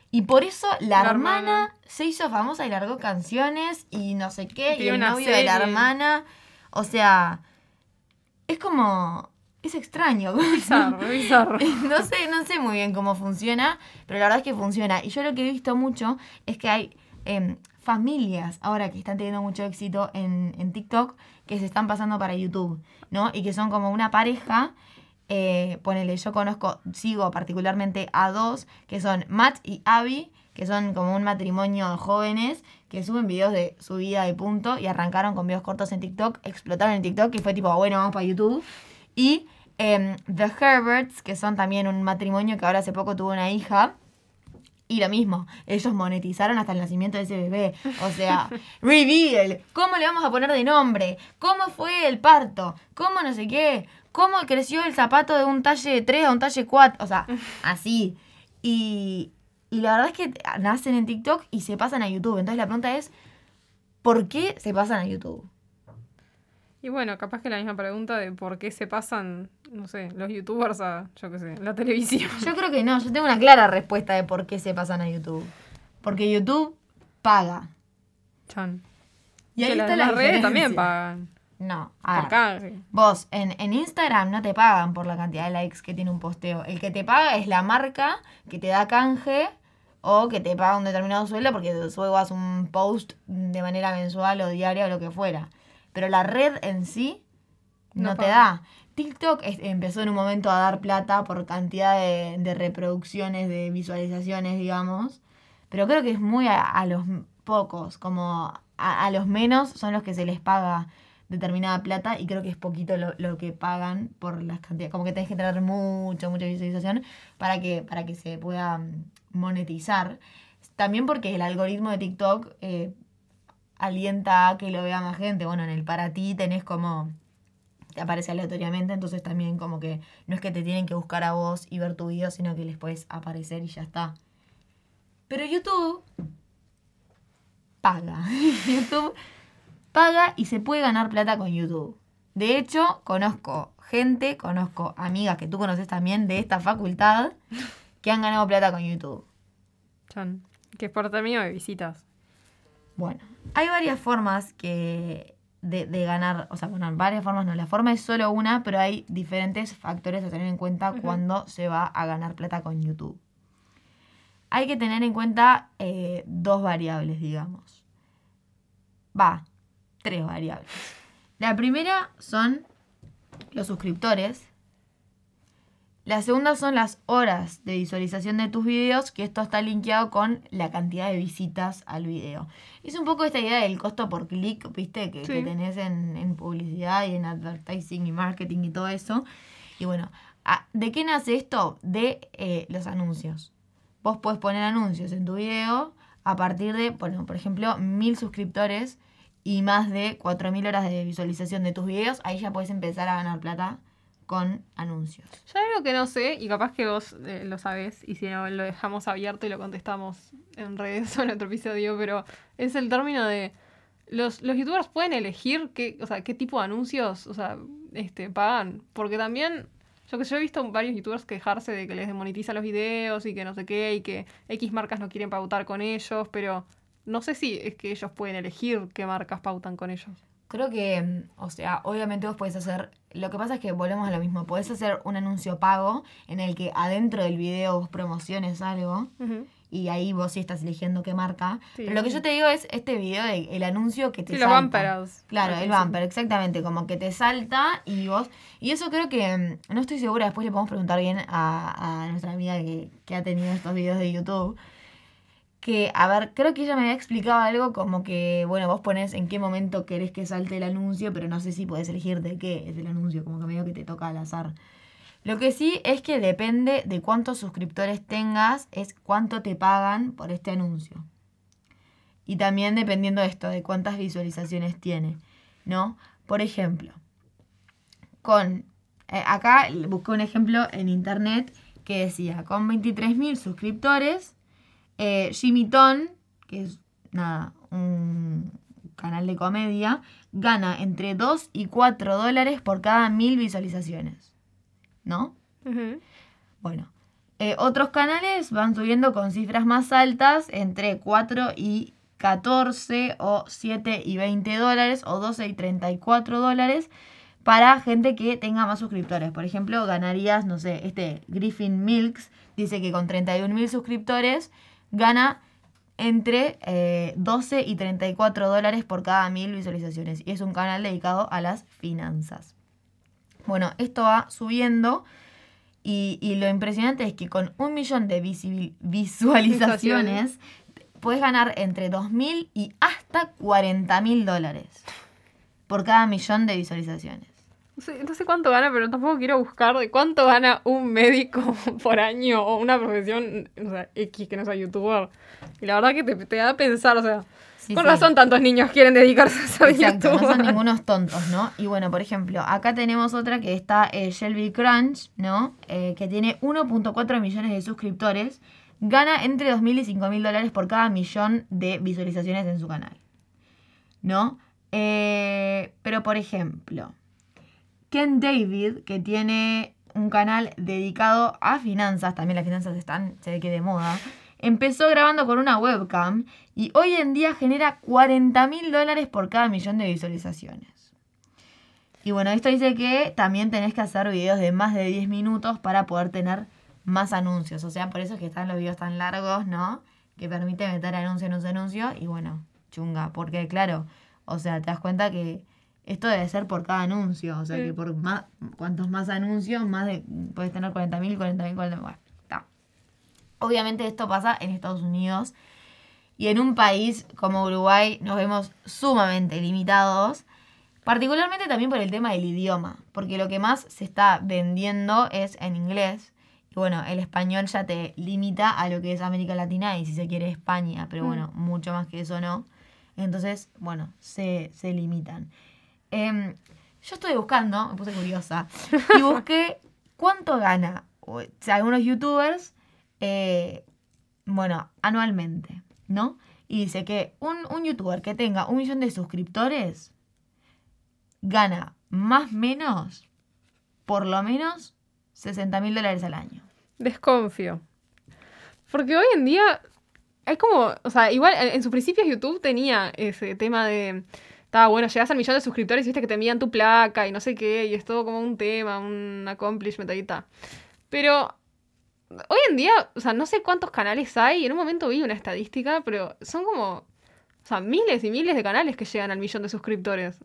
Y por eso la, La hermana, hermana. se hizo famosa y largó canciones y no sé qué. Y, Tiene el novio de la hermana. O sea, es como. Es extraño. Bizarro, bizarro. No sé, no sé muy bien cómo funciona, pero la verdad es que funciona. Y yo lo que he visto mucho es que hay em, familias ahora que están teniendo mucho éxito en, en TikTok que se están pasando para YouTube, ¿no? Y que son como una pareja. Eh, ponele, yo conozco, sigo particularmente a dos, que son Matt y Abby, que son como un matrimonio de jóvenes que suben videos de su vida de punto y arrancaron con videos cortos en TikTok, explotaron en TikTok y fue tipo, bueno, vamos para YouTube. Y em, The Herberts, que son también un matrimonio que ahora hace poco tuvo una hija. Y lo mismo, ellos monetizaron hasta el nacimiento de ese bebé. O sea, reveal, ¿cómo le vamos a poner de nombre? ¿Cómo fue el parto? ¿Cómo no sé qué? ¿Cómo creció el zapato de un talle 3 a un talle 4? O sea, así. Y, y la verdad es que nacen en TikTok y se pasan a YouTube. Entonces la pregunta es, ¿por qué se pasan a YouTube? Y bueno, capaz que la misma pregunta de por qué se pasan, no sé, los youtubers a, yo qué sé, la televisión. Yo creo que no, yo tengo una clara respuesta de por qué se pasan a YouTube. Porque YouTube paga. Chan. Y ahí que las está la demás redes diferencia. también pagan. No, a ver, vos en, en Instagram no te pagan por la cantidad de likes que tiene un posteo. El que te paga es la marca que te da canje o que te paga un determinado sueldo porque subas un post de manera mensual o diaria o lo que fuera. Pero la red en sí no, No te paga. da. TikTok empezó en un momento a dar plata por cantidad de, reproducciones, de visualizaciones, digamos. Pero creo que es muy a, los pocos, como a, los menos son los que se les paga determinada plata y creo que es poquito lo, que pagan por las cantidades. Como que tenés que tener mucha, mucha visualización para que, para que se pueda mm, monetizar. También porque el algoritmo de TikTok eh, alienta a que lo vea más gente. Bueno, en el para ti tenés como te aparece aleatoriamente, entonces también como que no es que te tienen que buscar a vos y ver tu video, sino que les puedes aparecer y ya está. Pero YouTube paga. YouTube paga y se puede ganar plata con YouTube. De hecho, conozco gente, conozco amigas que tú conoces también de esta facultad que han ganado plata con YouTube. Chan. Que es por término de visitas. Bueno, hay varias formas que de, de ganar, o sea, bueno, varias formas no, la forma es solo una, pero hay diferentes factores a tener en cuenta cuando se va a ganar plata con YouTube. Hay que tener en cuenta eh, dos variables, digamos. Va, tres variables. La primera son los suscriptores. La segunda son las horas de visualización de tus videos, que esto está linkeado con la cantidad de visitas al video. Es un poco esta idea del costo por clic, viste, que, tenés en, en publicidad y en advertising y marketing y todo eso. Y bueno, ah, ¿de qué nace esto? De eh, los anuncios. Vos podés poner anuncios en tu video a partir de, bueno, por ejemplo, mil suscriptores y más de 4.000 horas de visualización de tus videos. Ahí ya podés empezar a ganar plata con anuncios. Yo algo que no sé, y capaz que vos eh, lo sabés, y si no, lo dejamos abierto y lo contestamos en redes o en otro episodio, pero es el término de los, los youtubers pueden elegir qué, o sea, qué tipo de anuncios o sea, este, pagan. Porque también, yo que yo he visto varios youtubers quejarse de que les demonetizan los videos y que no sé qué, y que X marcas no quieren pautar con ellos, pero no sé si es que ellos pueden elegir qué marcas pautan con ellos. Creo que, o sea, obviamente vos podés hacer. Lo que pasa es que volvemos a lo mismo. Podés hacer un anuncio pago en el que adentro del video vos promociones algo y ahí vos sí estás eligiendo qué marca. Sí. Pero lo que yo te digo es este video de el anuncio que te Sí, los salta. bumper ads. Claro, el bumper, exactamente, como que te salta y vos... Y eso creo que, mm, no estoy segura, después le podemos preguntar bien a, a nuestra amiga que, que ha tenido estos videos de YouTube. Que, a ver, creo que ella me había explicado algo como que, bueno, vos pones en qué momento querés que salte el anuncio, pero no sé si podés elegir de qué es el anuncio, como que medio que te toca al azar. Lo que sí es que depende de cuántos suscriptores tengas, es cuánto te pagan por este anuncio. Y también dependiendo de esto, de cuántas visualizaciones tiene, ¿no? Por ejemplo, con... eh, acá busqué un ejemplo en internet que decía, con 23.000 suscriptores, eh, Jimmy Ton, que es nada, un canal de comedia, gana entre 2 y 4 dólares por cada mil visualizaciones, ¿no? Bueno, eh, otros canales van subiendo con cifras más altas, entre 4 y 14 o 7 y 20 dólares o 12 y 34 dólares para gente que tenga más suscriptores. Por ejemplo, ganarías, no sé, este Griffin Milks dice que con 31 mil suscriptores gana entre eh, 12 y 34 dólares por cada mil visualizaciones. Y es un canal dedicado a las finanzas. Bueno, esto va subiendo y, y lo impresionante es que con un millón de visibil- visualizaciones puedes ganar entre 2.000 y hasta 40.000 dólares por cada millón de visualizaciones. No sé, no sé cuánto gana, pero tampoco quiero buscar de cuánto gana un médico por año o una profesión, o sea, X que no sea youtuber. Y la verdad que te, te da a pensar, o sea, Sí, con sí. razón tantos niños quieren dedicarse a ser Exacto, no youtuber. son ningunos tontos, ¿no? Y bueno, por ejemplo, acá tenemos otra que está eh, Shelby Crunch, ¿no? Eh, que tiene 1.4 millones de suscriptores. Gana entre 2.000 y 5.000 dólares por cada millón de visualizaciones en su canal, ¿no? Eh, pero por ejemplo, Ken David, que tiene un canal dedicado a finanzas, también las finanzas están, se ve que de moda, empezó grabando con una webcam y hoy en día genera 40 mil dólares por cada millón de visualizaciones. Y bueno, esto dice que también tenés que hacer videos de más de 10 minutos para poder tener más anuncios. O sea, por eso es que están los videos tan largos, ¿no? Que permite meter anuncio, anuncio, anuncio. Y bueno, chunga. Porque claro, o sea, te das cuenta que esto debe ser por cada anuncio. O sea, que por más, cuantos más anuncios, más de, puedes tener 40 mil, 40 mil, 40 Bueno, está. Obviamente esto pasa en Estados Unidos. Y en un país como Uruguay nos vemos sumamente limitados. Particularmente también por el tema del idioma. Porque lo que más se está vendiendo es en inglés. Y bueno, el español ya te limita a lo que es América Latina y si se quiere España. Pero Mm. bueno, mucho más que eso no. Entonces, bueno, se, se limitan. Em, yo estuve buscando, me puse curiosa, y busqué cuánto gana algunos youtubers, eh, bueno, anualmente, ¿no? Y dice que un, un youtuber que tenga un millón de suscriptores gana más o menos, por lo menos, 60 mil dólares al año. Desconfío. Porque hoy en día es como, o sea, igual en sus principios YouTube tenía ese tema de, estaba bueno, llegas al millón de suscriptores y viste que te envían tu placa y no sé qué, y es todo como un tema, un accomplishment ahí está. Pero hoy en día, o sea, no sé cuántos canales hay, en un momento vi una estadística, pero son como, o sea, miles y miles de canales que llegan al millón de suscriptores.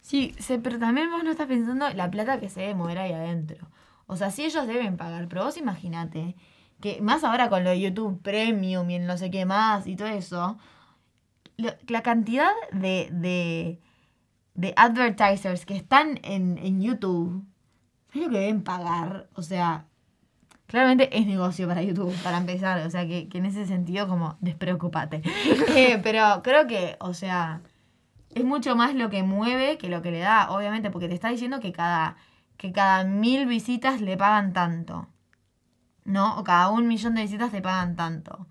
Sí, pero también vos no estás pensando la plata que se debe mover ahí adentro. O sea, sí ellos deben pagar, pero vos imaginate que más ahora con lo de YouTube Premium y no sé qué más y todo eso, la cantidad de, de, de advertisers que están en, en YouTube, ¿sabes lo que deben pagar? O sea, claramente es negocio para YouTube, para empezar. O sea, que, que en ese sentido como despreocupate. Eh, pero creo que, o sea, es mucho más lo que mueve que lo que le da, obviamente, porque te está diciendo que cada, que cada mil visitas le pagan tanto. ¿No? O cada un millón de visitas te pagan tanto.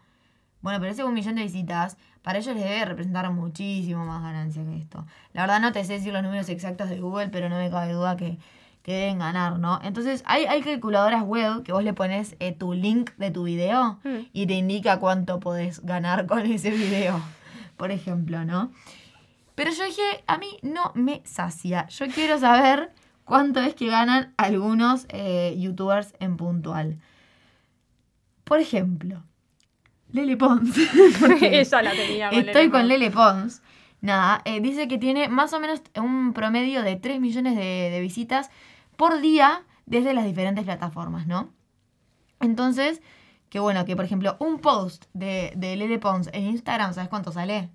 Bueno, pero ese un millón de visitas, para ellos les debe representar muchísimo más ganancia que esto. La verdad no te sé decir los números exactos de Google, pero no me cabe duda que, que deben ganar, ¿no? Entonces, hay, hay calculadoras web que vos le pones eh, tu link de tu video Mm. y te indica cuánto podés ganar con ese video, por ejemplo, ¿no? Pero yo dije, a mí no me sacia. Yo quiero saber cuánto es que ganan algunos eh, youtubers en puntual. Por ejemplo, Lele Pons. Ella la tenía. con Estoy Lele con. Lele Pons. Nada, eh, dice que tiene más o menos un promedio de 3 millones de, de visitas por día desde las diferentes plataformas, ¿no? Entonces, que bueno, que por ejemplo, un post de, de Lele Pons en Instagram, ¿sabes cuánto sale?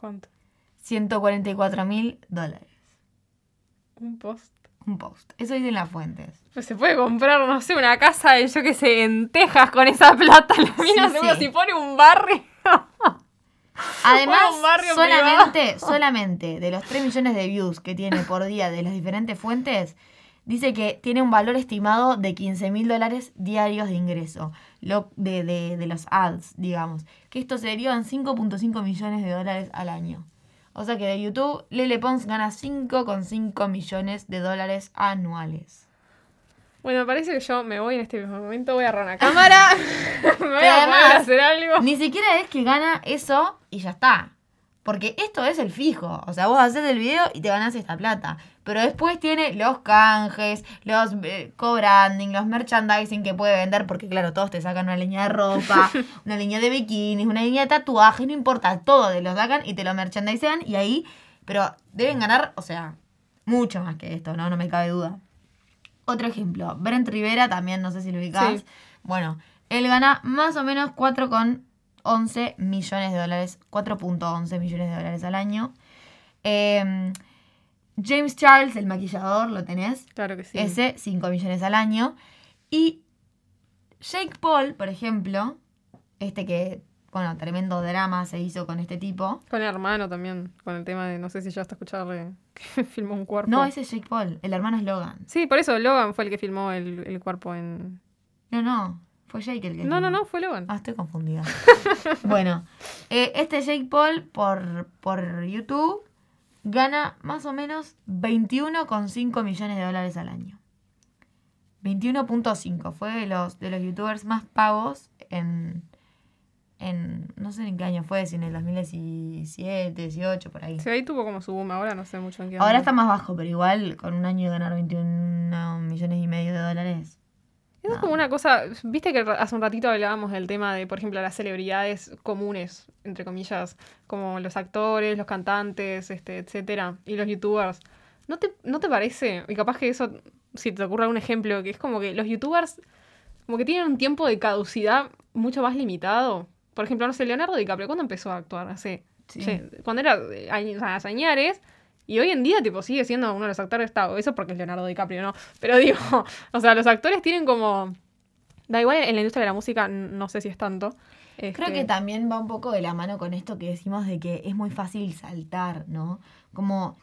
¿Cuánto? 144 mil dólares. Un post. Un post. Eso dicen las fuentes. Pues se puede comprar, no sé, una casa yo qué sé, en Texas con esa plata. La mina Sí, seguro sí. si pone un barrio. Además, Bueno, un barrio solamente, solamente de los 3 millones de views que tiene por día de las diferentes fuentes, dice que tiene un valor estimado de 15 mil dólares diarios de ingreso, lo, de, de, de los ads, digamos. Que esto serían 5.5 millones de dólares al año. O sea que de YouTube, Lele Pons gana 5,5 millones de dólares anuales. Bueno, parece que yo me voy en este mismo momento, voy a una cámara, me voy a poner a hacer algo. Ni siquiera es que gana eso y ya está. Porque esto es el fijo. O sea, vos haces el video y te ganas esta plata. Pero después tiene los canjes, los eh, co-branding, los merchandising que puede vender. Porque claro, todos te sacan una línea de ropa, una línea de bikinis, una línea de tatuajes, no importa. Todo te lo sacan y te lo merchandisean y ahí... Pero deben ganar, o sea, mucho más que esto, ¿no? No me cabe duda. Otro ejemplo, Brent Rivera, también no sé si lo ubicás. Sí. Bueno, él gana más o menos 4,11 millones de dólares, 4.11 millones de dólares al año. Eh, James Charles, el maquillador, ¿lo tenés? Claro que sí. Ese, 5 millones al año. Y Jake Paul, por ejemplo, este que, bueno, tremendo drama se hizo con este tipo. Con el hermano también, con el tema de, no sé si ya hasta escucharle, que filmó un cuerpo. No, ese es Jake Paul, el hermano es Logan. Sí, por eso Logan fue el que filmó el, el cuerpo en... No, no, fue Jake el que No, no, filmó. no, fue Logan. Ah, estoy confundida. bueno, eh, este Jake Paul por, por YouTube gana más o menos 21,5 millones de dólares al año. 21.5. Fue de los, de los youtubers más pagos en, en. No sé en qué año fue, si en el 2017, 18, por ahí. Sí, ahí tuvo como su boom, ahora no sé mucho en qué Ahora anda. está más bajo, pero igual con un año de ganar 21 millones y medio de dólares. Eso es como una cosa, viste que hace un ratito hablábamos del tema de, por ejemplo, las celebridades comunes, entre comillas, como los actores, los cantantes, este, etcétera, y los youtubers. ¿No te, ¿No te parece? Y capaz que eso, si te ocurre algún ejemplo, que es como que los youtubers como que tienen un tiempo de caducidad mucho más limitado. Por ejemplo, no sé, Leonardo DiCaprio, ¿cuándo empezó a actuar? Hace, Sí. cuando era eh, años, añares, y hoy en día, tipo, sigue siendo uno de los actores, está, eso porque es Leonardo DiCaprio, ¿no? Pero digo, o sea, los actores tienen como... Da igual, en la industria de la música no sé si es tanto. Creo Este, que también va un poco de la mano con esto que decimos de que es muy fácil saltar, ¿no? Como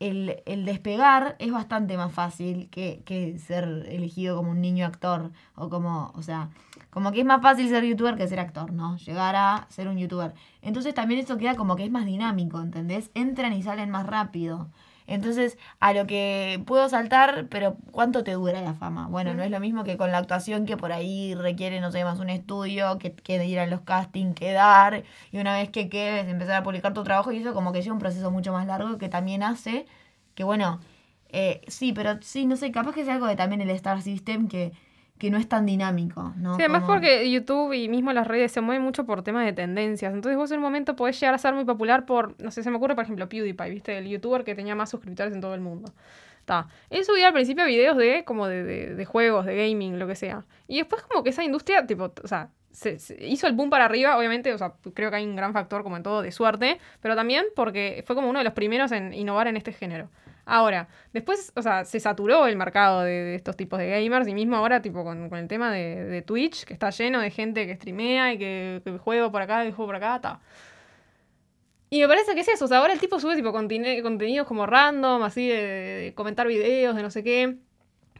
el, el despegar es bastante más fácil que, que ser elegido como un niño actor o como, o sea, como que es más fácil ser youtuber que ser actor, ¿no? Llegar a ser un youtuber. Entonces también eso queda como que es más dinámico, ¿entendés? Entran y salen más rápido. Entonces, a lo que puedo saltar, pero ¿cuánto te dura la fama? Bueno, no es lo mismo que con la actuación que por ahí requiere, no sé, más un estudio, que, que ir a los castings, quedar, y una vez que quedes, empezar a publicar tu trabajo, y eso como que lleva un proceso mucho más largo que también hace que, bueno, eh, sí, pero sí, no sé, capaz que es algo de también el Star System que, que no es tan dinámico, ¿no? Sí, además Como- porque YouTube y mismo las redes se mueven mucho por temas de tendencias. Entonces vos en un momento podés llegar a ser muy popular por, no sé, se me ocurre por ejemplo PewDiePie, ¿viste? El youtuber que tenía más suscriptores en todo el mundo. Ta. Él subía al principio videos de como de, de- de juegos, de gaming, lo que sea. Y después como que esa industria, tipo, o sea, se, se hizo el boom para arriba, obviamente, o sea, creo que hay un gran factor como en todo de suerte, pero también porque fue como uno de los primeros en innovar en este género. Ahora, después, o sea, se saturó el mercado de, de estos tipos de gamers y mismo ahora, tipo, con, con el tema de, de Twitch, que está lleno de gente que streamea y que, que juego por acá, que juego por acá, ta. Y me parece que es eso, o sea, ahora el tipo sube tipo contenidos como random, así de, de comentar videos, de no sé qué.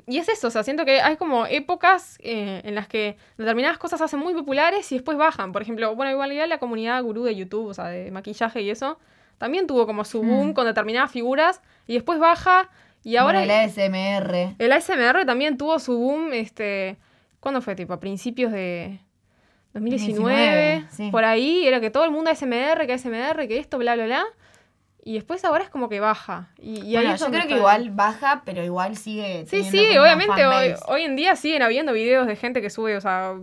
y es eso, o sea, siento que hay como épocas eh, en las que determinadas cosas se hacen muy populares y después bajan. Por ejemplo, bueno, igual ya la comunidad gurú de YouTube, o sea, de maquillaje y eso, también tuvo como su boom Hmm. con determinadas figuras y después baja. Y ahora Bueno, el ASMR. el ASMR también tuvo su boom, este, ¿cuándo fue? Tipo, a principios de 2019, 2019, sí. por ahí, era que todo el mundo ASMR, que ASMR, que esto, bla, bla, bla. Y después ahora es como que baja. Y, y bueno, yo creo que igual baja, pero igual sigue. Sí, sí, obviamente hoy, hoy en día siguen habiendo videos de gente que sube, o sea,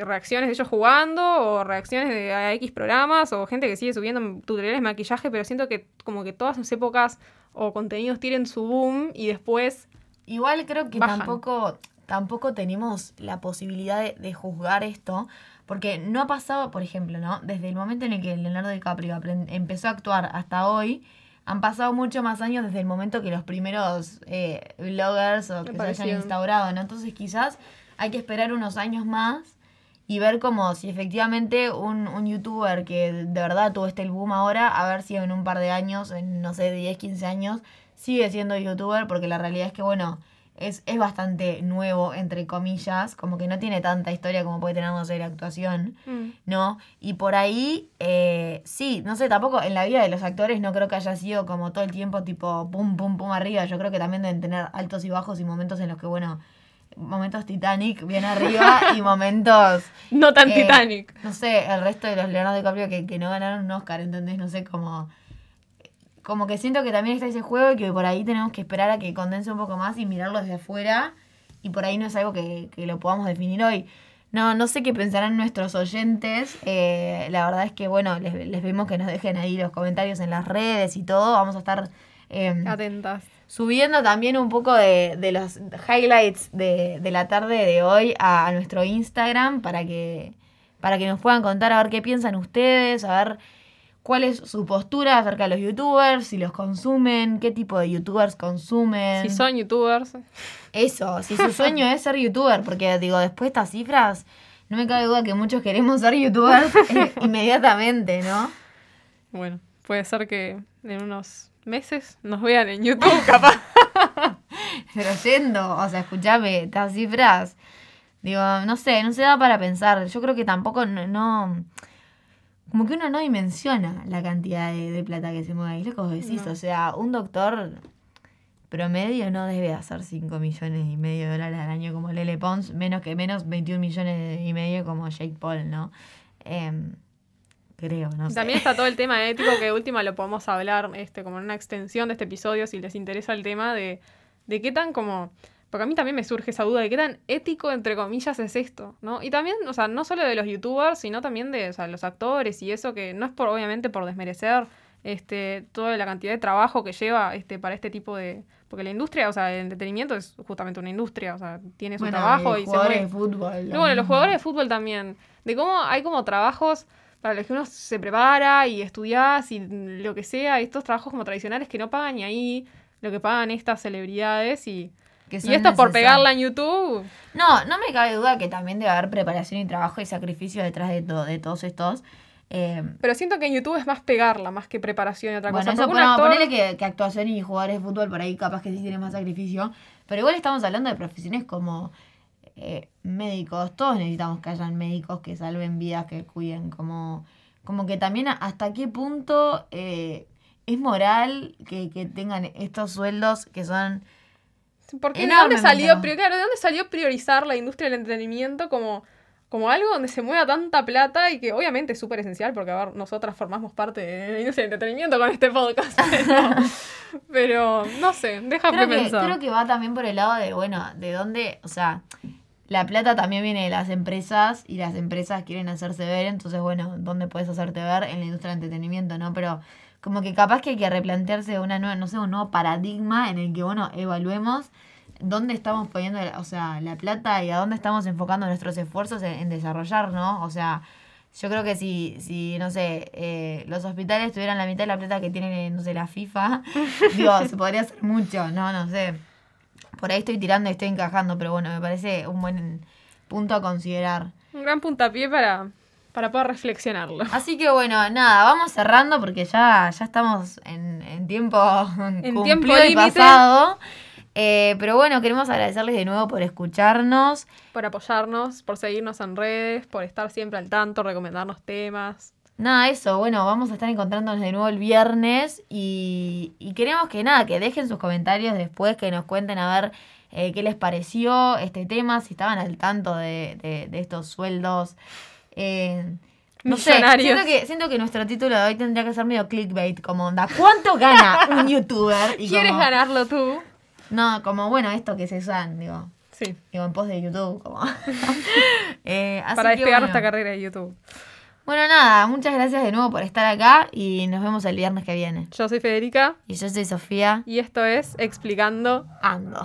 reacciones de ellos jugando o reacciones de a X programas o gente que sigue subiendo tutoriales de maquillaje, pero siento que como que todas sus épocas o contenidos tienen su boom y después Igual creo que Bajan. tampoco, tampoco tenemos la posibilidad de, de juzgar esto, porque no ha pasado, por ejemplo, ¿no? Desde el momento en el que Leonardo DiCaprio empezó a actuar hasta hoy, han pasado mucho más años desde el momento que los primeros eh, bloggers o que se hayan instaurado, ¿no? Entonces quizás hay que esperar unos años más y ver como si efectivamente un, un youtuber que de verdad tuvo este boom ahora, a ver si en un par de años, en no sé, 10, 15 años, sigue siendo youtuber, porque la realidad es que, bueno, es, es bastante nuevo, entre comillas, como que no tiene tanta historia como puede tener, no sé, la actuación, mm, ¿no? Y por ahí, eh, sí, no sé, tampoco en la vida de los actores no creo que haya sido como todo el tiempo tipo pum, pum, pum arriba, yo creo que también deben tener altos y bajos y momentos en los que, bueno, momentos Titanic bien arriba y momentos no tan eh, Titanic. No sé, el resto de los Leonardo DiCaprio que, que no ganaron un Oscar, ¿entendés? No sé, como... Como que siento que también está ese juego y que por ahí tenemos que esperar a que condense un poco más y mirarlo desde afuera. Y por ahí no es algo que, que lo podamos definir hoy. No, no sé qué pensarán nuestros oyentes. eh, la verdad es que, bueno, les, les vemos que nos dejen ahí los comentarios en las redes y todo. Vamos a estar eh, Atentas. subiendo también un poco de, de los highlights de, de la tarde de hoy a, a nuestro Instagram para que, para que nos puedan contar a ver qué piensan ustedes, a ver cuál es su postura acerca de los youtubers, si los consumen, qué tipo de youtubers consumen. Si son youtubers. Eso, si su sueño es ser youtuber, porque digo, después de estas cifras, no me cabe duda que muchos queremos ser youtubers inmediatamente, ¿no? Bueno, puede ser que en unos meses nos vean en YouTube, capaz. Pero yendo, o sea, escúchame, estas cifras, digo, no sé, no se da para pensar. Yo creo que tampoco no, no- como que uno no dimensiona la cantidad de, de plata que se mueve ahí. Lo que vos decís, No. o sea, un doctor promedio no debe hacer 5 millones y medio de dólares al año como Lele Pons, menos que menos 21 millones y medio como Jake Paul, ¿no? Em, creo, no sé. También está todo el tema ético que de última lo podemos hablar este, como en una extensión de este episodio si les interesa el tema de, de qué tan como... Porque a mí también me surge esa duda de qué tan ético, entre comillas, es esto, ¿no? Y también, o sea, no solo de los youtubers, sino también de o sea, los actores y eso, que no es por, obviamente, por desmerecer este, toda la cantidad de trabajo que lleva este, para este tipo de... Porque la industria, o sea, el entretenimiento es justamente una industria, o sea, tiene su Bueno, trabajo y se jugadores mueve de fútbol. y lo bueno, los jugadores de fútbol también. De cómo hay como trabajos para los que uno se prepara y estudias y lo que sea. Estos trabajos como tradicionales que no pagan ni ahí lo que pagan estas celebridades y, Que y esto por pegarla en YouTube. No, no me cabe duda que también debe haber preparación y trabajo y sacrificio detrás de, todo, de todos estos. Eh, Pero siento que en YouTube es más pegarla, más que preparación y otra bueno, cosa. eso bueno, actor- ponele que, que actuación y jugadores de fútbol por ahí capaz que sí tienen más sacrificio. Pero igual estamos hablando de profesiones como eh, médicos. Todos necesitamos que hayan médicos que salven vidas, que cuiden. Como, como que también hasta qué punto eh, es moral que, que tengan estos sueldos que son... Porque ¿de dónde salió, claro, ¿de dónde salió priorizar la industria del entretenimiento como, como algo donde se mueva tanta plata y que obviamente es súper esencial porque a ver, nosotras formamos parte de la industria del entretenimiento con este podcast. Pero, pero, no sé, que, pensar. creo que va también por el lado de, bueno, de dónde, o sea, la plata también viene de las empresas y las empresas quieren hacerse ver, entonces, bueno, ¿dónde puedes hacerte ver? En la industria del entretenimiento, ¿no? Pero como que capaz que hay que replantearse una nueva, no sé, un nuevo paradigma en el que, bueno, evaluemos dónde estamos poniendo, la- o sea, la plata y a dónde estamos enfocando nuestros esfuerzos en, en desarrollar, ¿no? O sea, yo creo que si, si no sé, eh, los hospitales tuvieran la mitad de la plata que tienen, no sé, la FIFA, digo, se podría hacer mucho, no, no sé. Por ahí estoy tirando y estoy encajando, pero bueno, me parece un buen punto a considerar. Un gran puntapié para, para poder reflexionarlo. Así que bueno, nada, vamos cerrando porque ya, ya estamos en, en tiempo tiempo cumplido y pasado. Eh, pero bueno, queremos agradecerles de nuevo por escucharnos. Por apoyarnos, por seguirnos en redes, por estar siempre al tanto, recomendarnos temas. Nada, eso, bueno, vamos a estar encontrándonos de nuevo el viernes y, y queremos que nada, que dejen sus comentarios después, que nos cuenten a ver eh, qué les pareció este tema, si estaban al tanto de, de- de estos sueldos. Eh, no sé, Millonarios. siento que, siento que nuestro título de hoy tendría que ser medio clickbait, como onda, ¿cuánto gana un youtuber? Y ¿Quieres como- ganarlo tú? No, como bueno, esto que se usan, digo, Sí, digo en pos de YouTube, como. Eh, para despegar bueno. nuestra carrera de YouTube. Bueno, nada, muchas gracias de nuevo por estar acá y nos vemos el viernes que viene. Yo soy Federica Y yo soy Sofía y esto es Explicando Ando.